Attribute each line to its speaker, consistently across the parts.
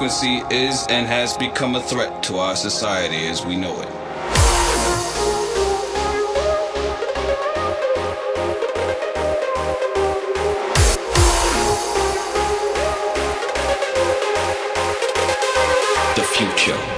Speaker 1: Frequency is and has become a threat to our society as we know it.
Speaker 2: The night.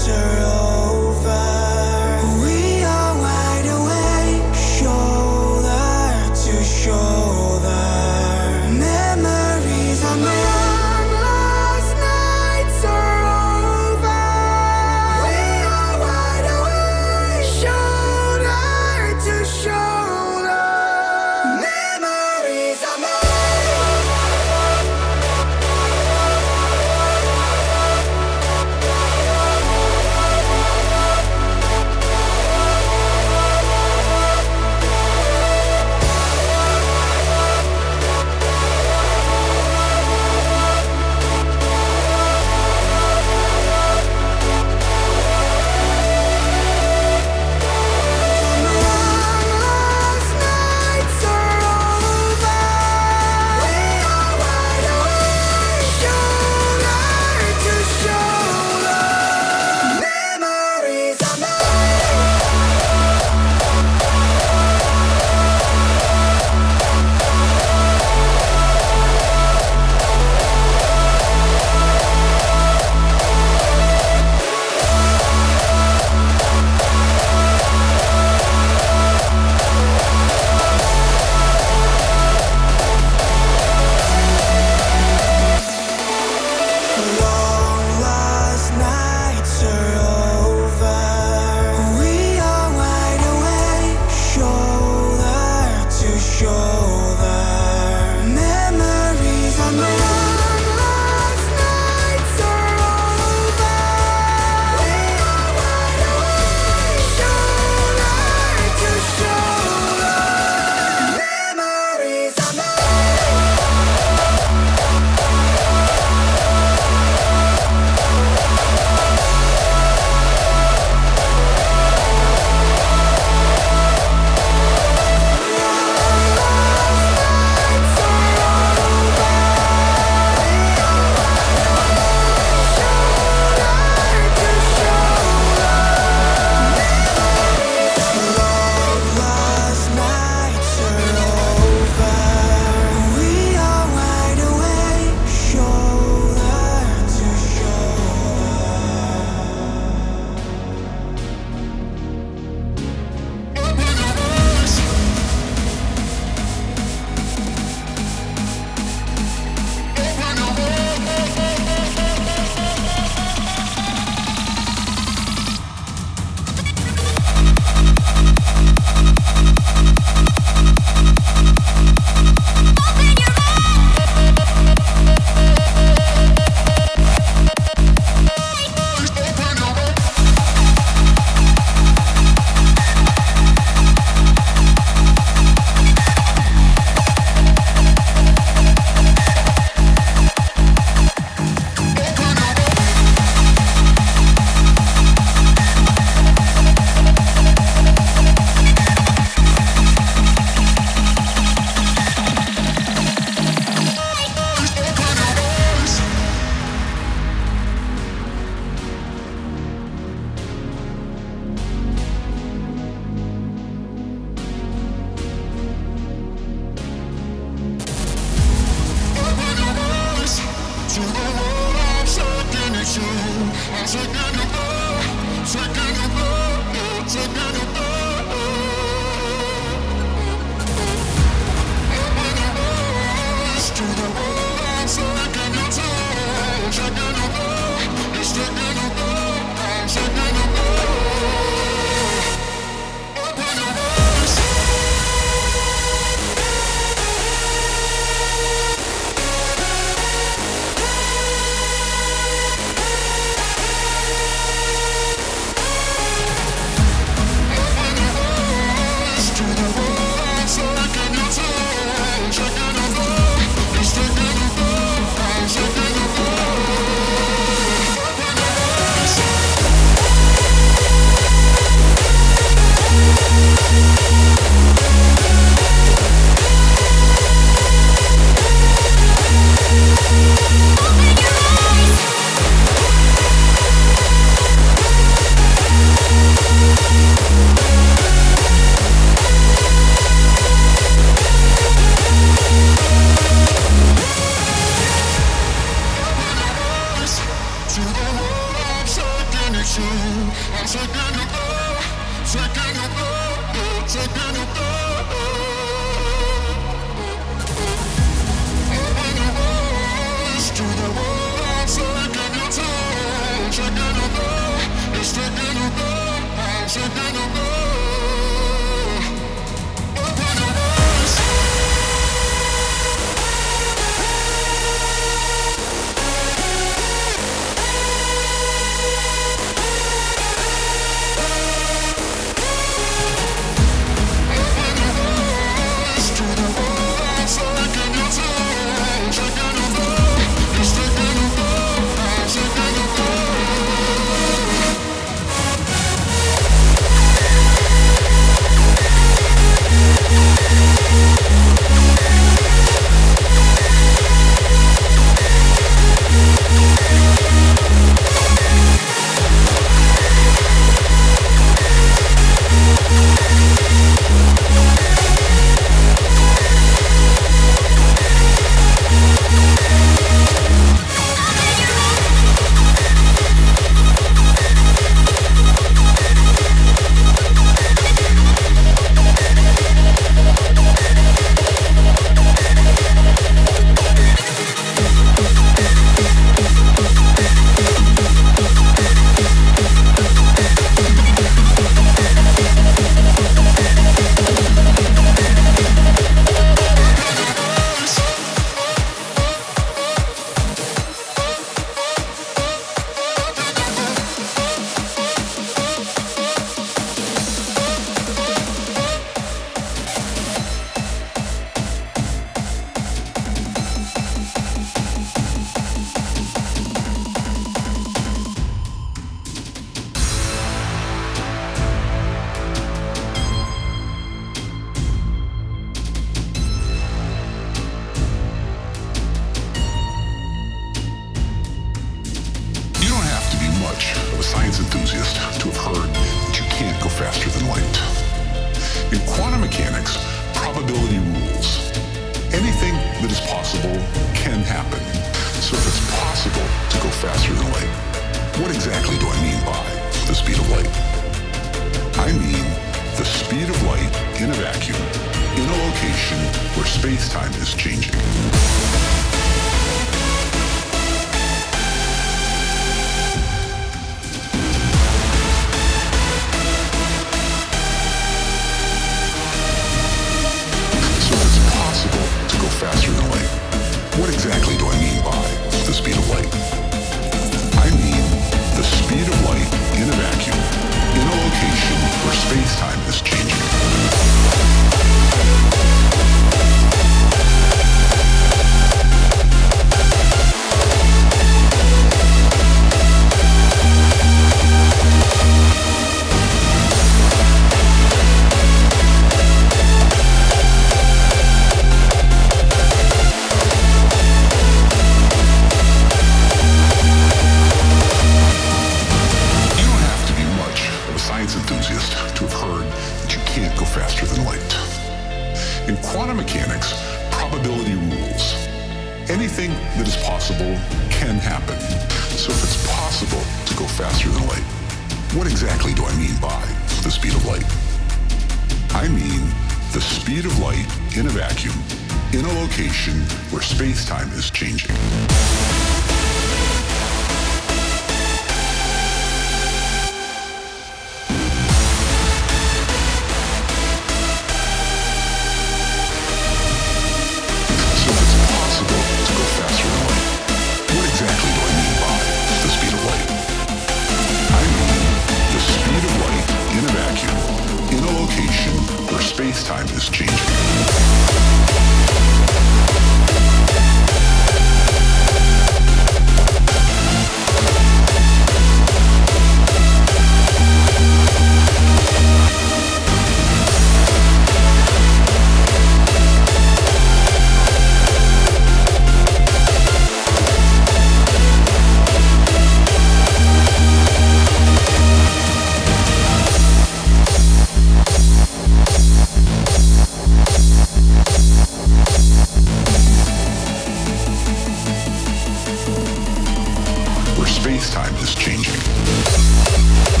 Speaker 2: space-time is changing.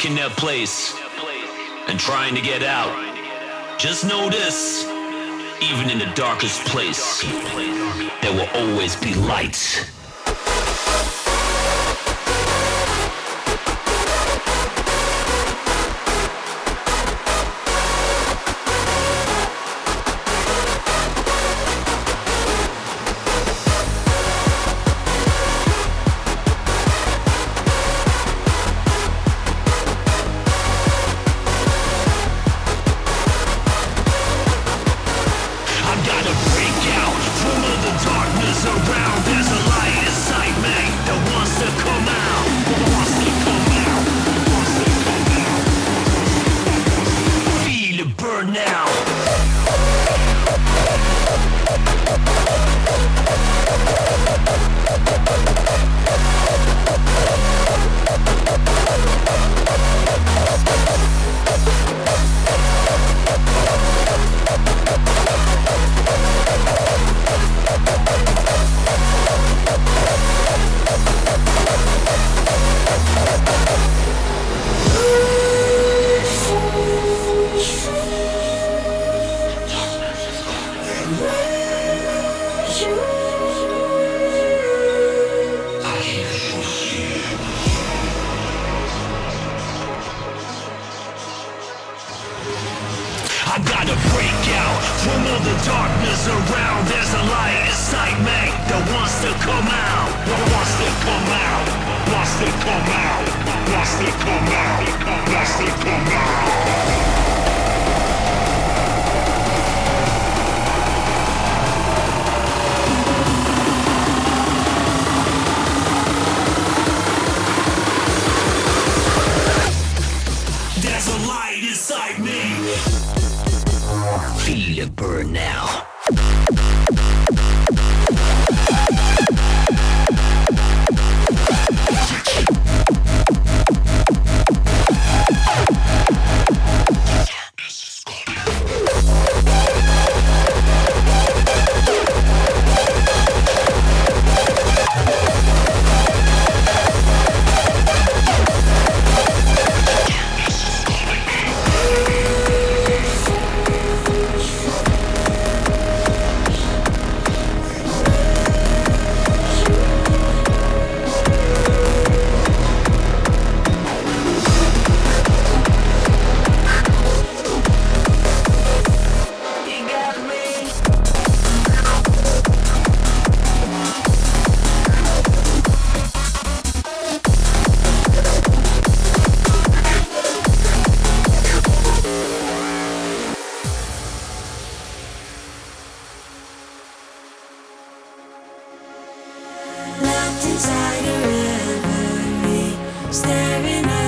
Speaker 3: stuck in that place and trying to get out. Just know this, even in the darkest place, there will always be
Speaker 4: lights. you staring at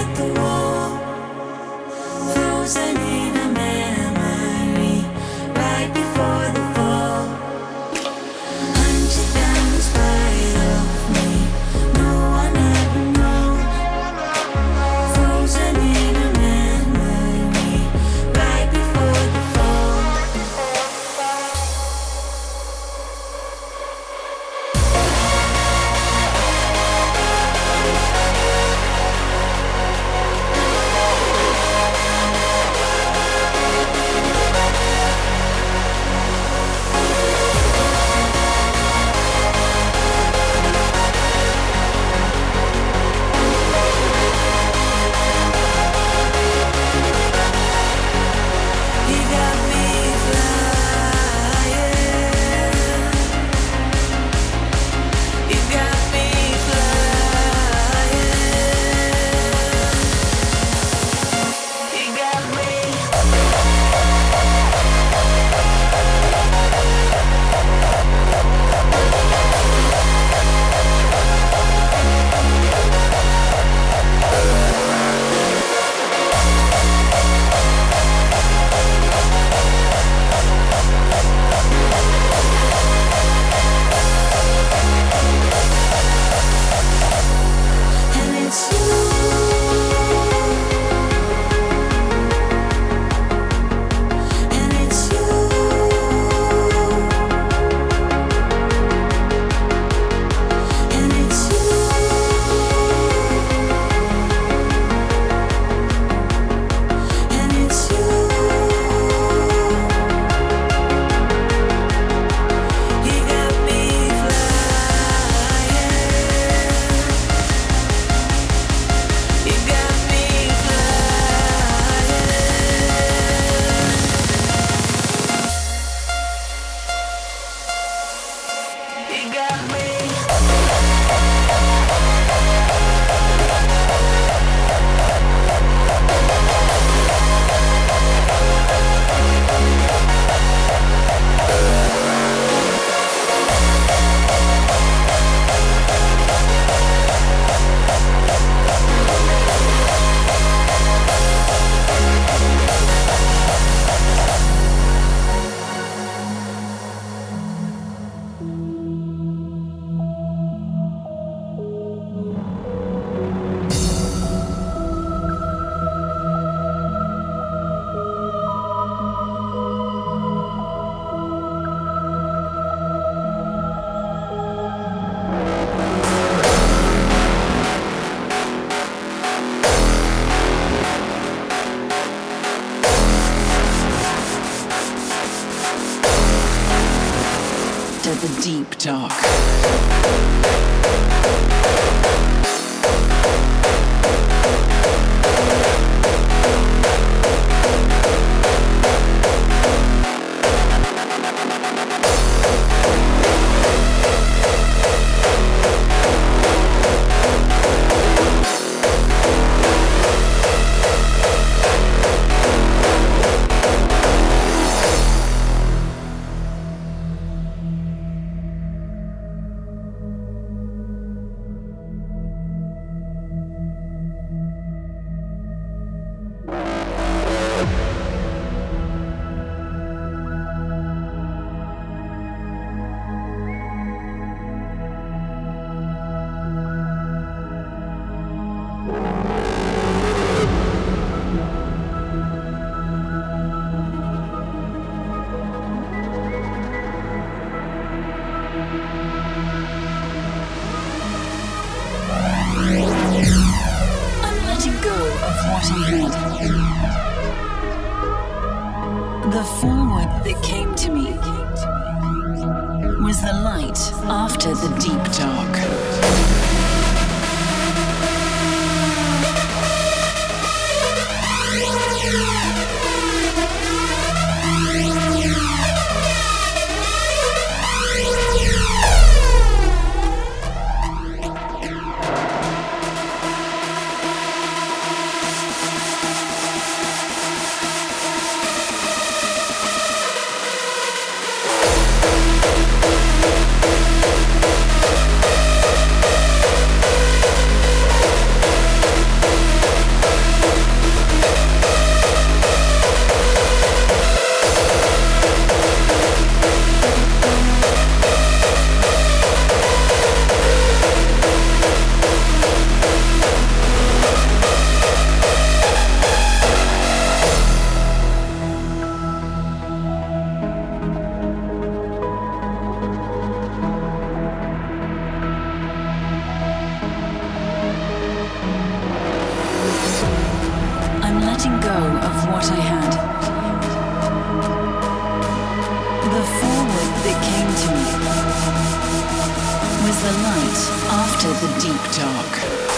Speaker 4: the light after the deep dark.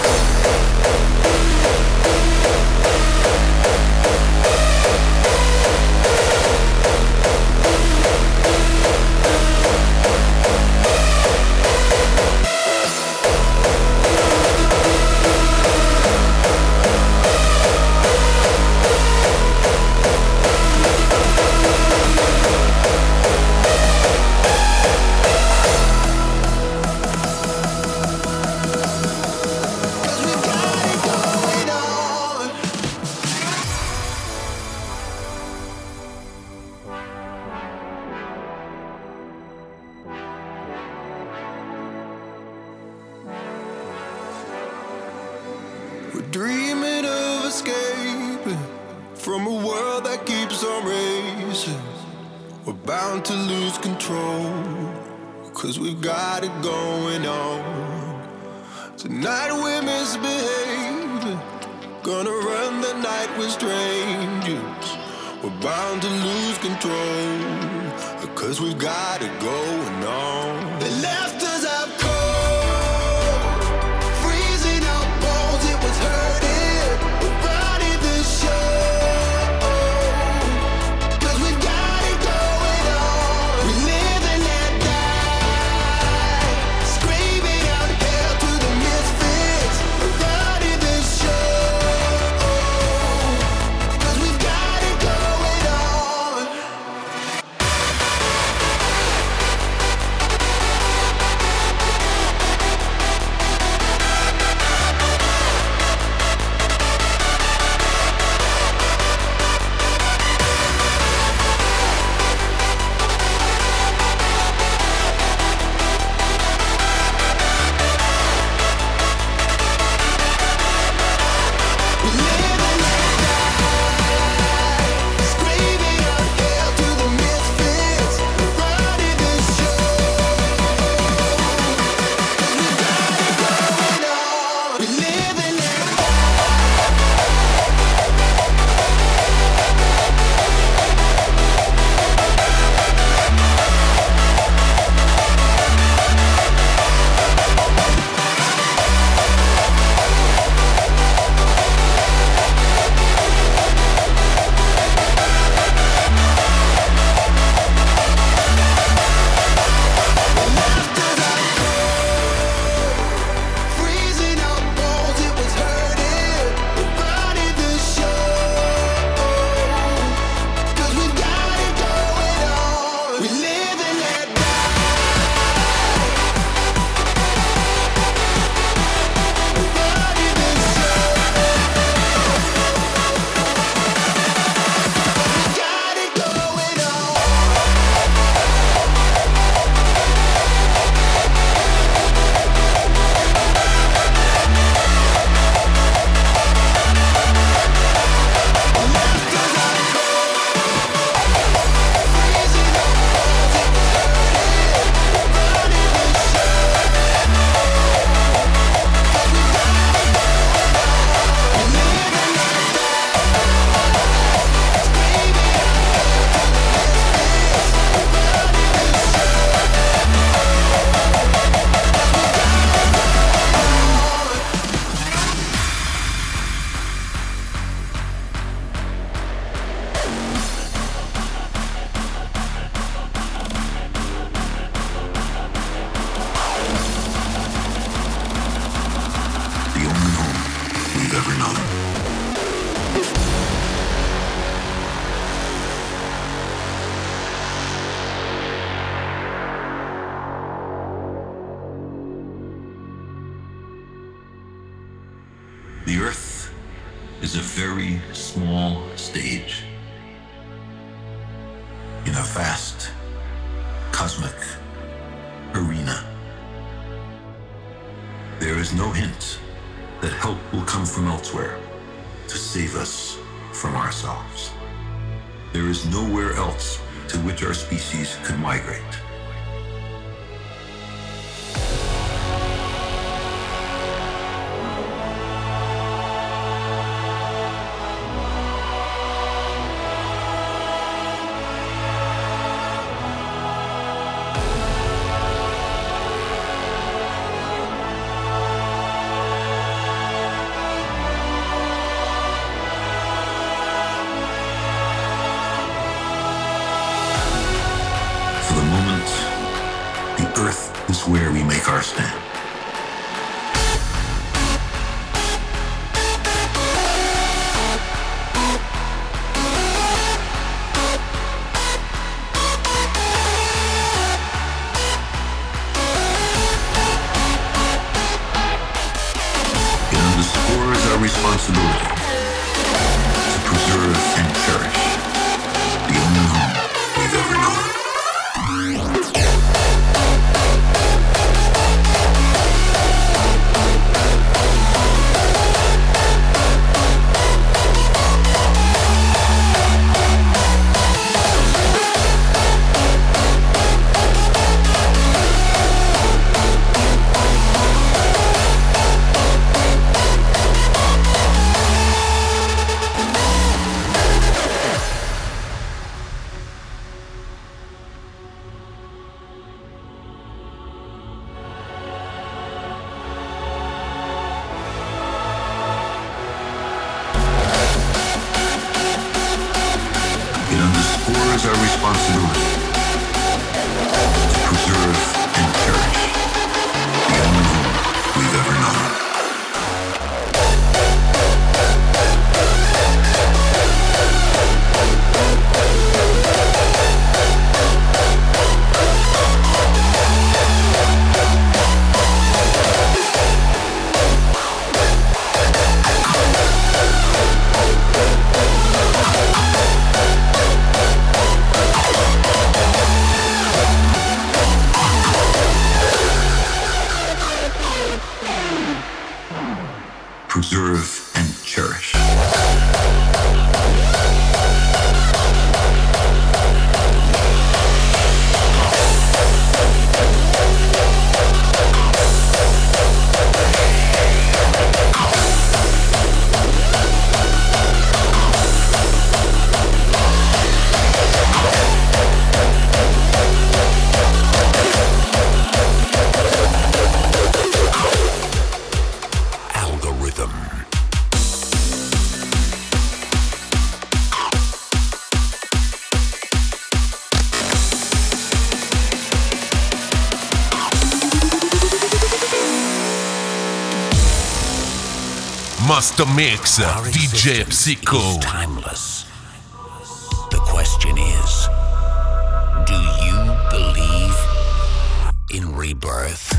Speaker 5: preserve the
Speaker 6: mix,
Speaker 7: Our
Speaker 6: DJ Psycho.
Speaker 7: Timeless. The question is do you believe in rebirth?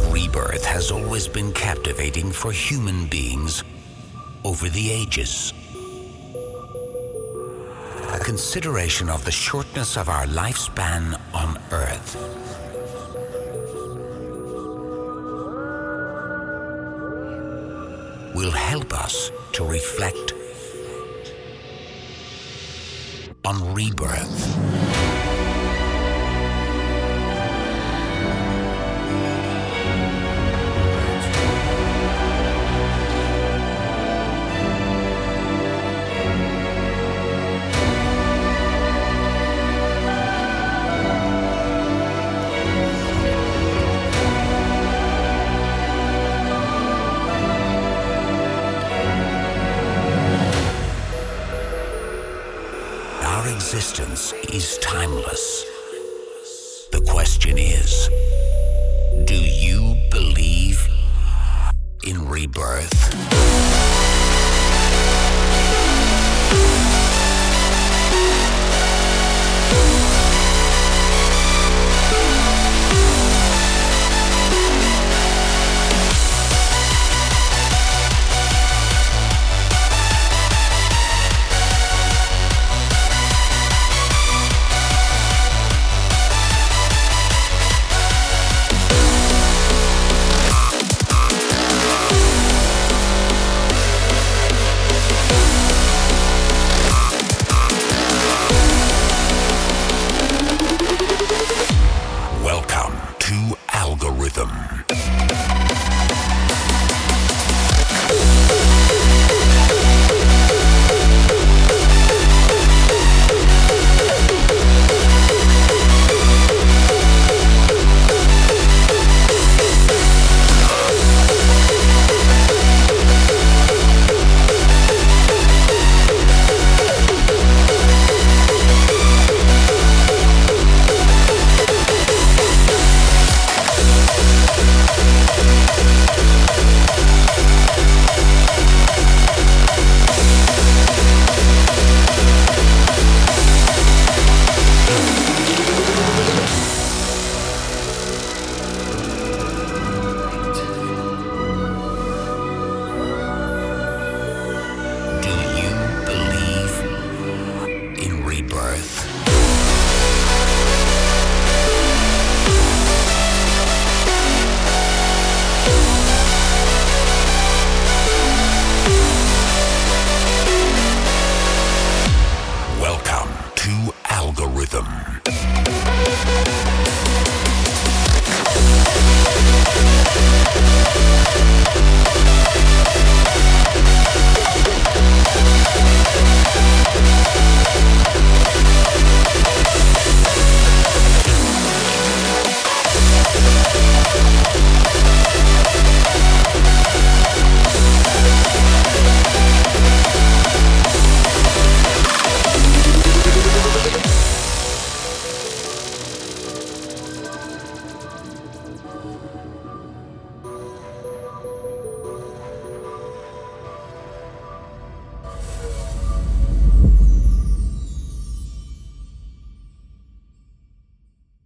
Speaker 7: Rebirth has always been captivating for human beings over the ages. A consideration of the shortness of our lifespan on Earth. Will help us to reflect on rebirth.